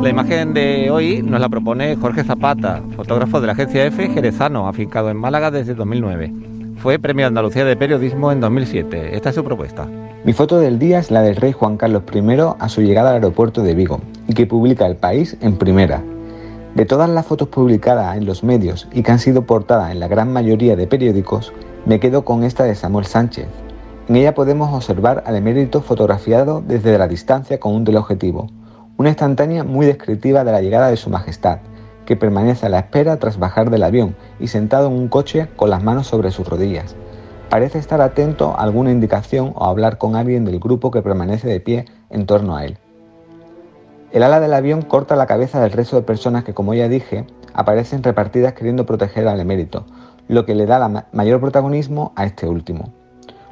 La imagen de hoy nos la propone Jorge Zapata, fotógrafo de la agencia F Jerezano, afincado en Málaga desde 2009. Fue Premio Andalucía de Periodismo en 2007. Esta es su propuesta. Mi foto del día es la del rey Juan Carlos I a su llegada al aeropuerto de Vigo y que publica El País en primera. De todas las fotos publicadas en los medios y que han sido portadas en la gran mayoría de periódicos, me quedo con esta de Samuel Sánchez. En ella podemos observar al emérito fotografiado desde la distancia con un teleobjetivo, una instantánea muy descriptiva de la llegada de su majestad, que permanece a la espera tras bajar del avión y sentado en un coche con las manos sobre sus rodillas. Parece estar atento a alguna indicación o hablar con alguien del grupo que permanece de pie en torno a él. El ala del avión corta la cabeza del resto de personas que, como ya dije, aparecen repartidas queriendo proteger al emérito, lo que le da mayor protagonismo a este último.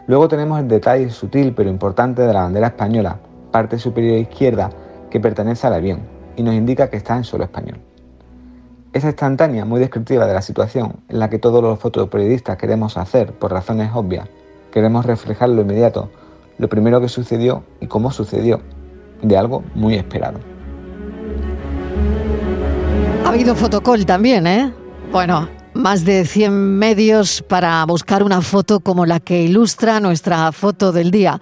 Luego tenemos el detalle sutil pero importante de la bandera española, parte superior izquierda, que pertenece al avión y nos indica que está en suelo español. Esa instantánea muy descriptiva de la situación en la que todos los fotoperiodistas queremos hacer por razones obvias, queremos reflejar lo inmediato, lo primero que sucedió y cómo sucedió, de algo muy esperado. Ha habido fotocall también, ¿eh? Bueno, más de 100 medios para buscar una foto como la que ilustra nuestra foto del día.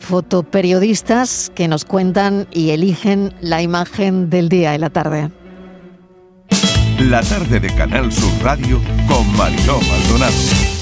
Fotoperiodistas que nos cuentan y eligen la imagen del día y la tarde. La tarde de Canal Sur Radio con Mariló Maldonado.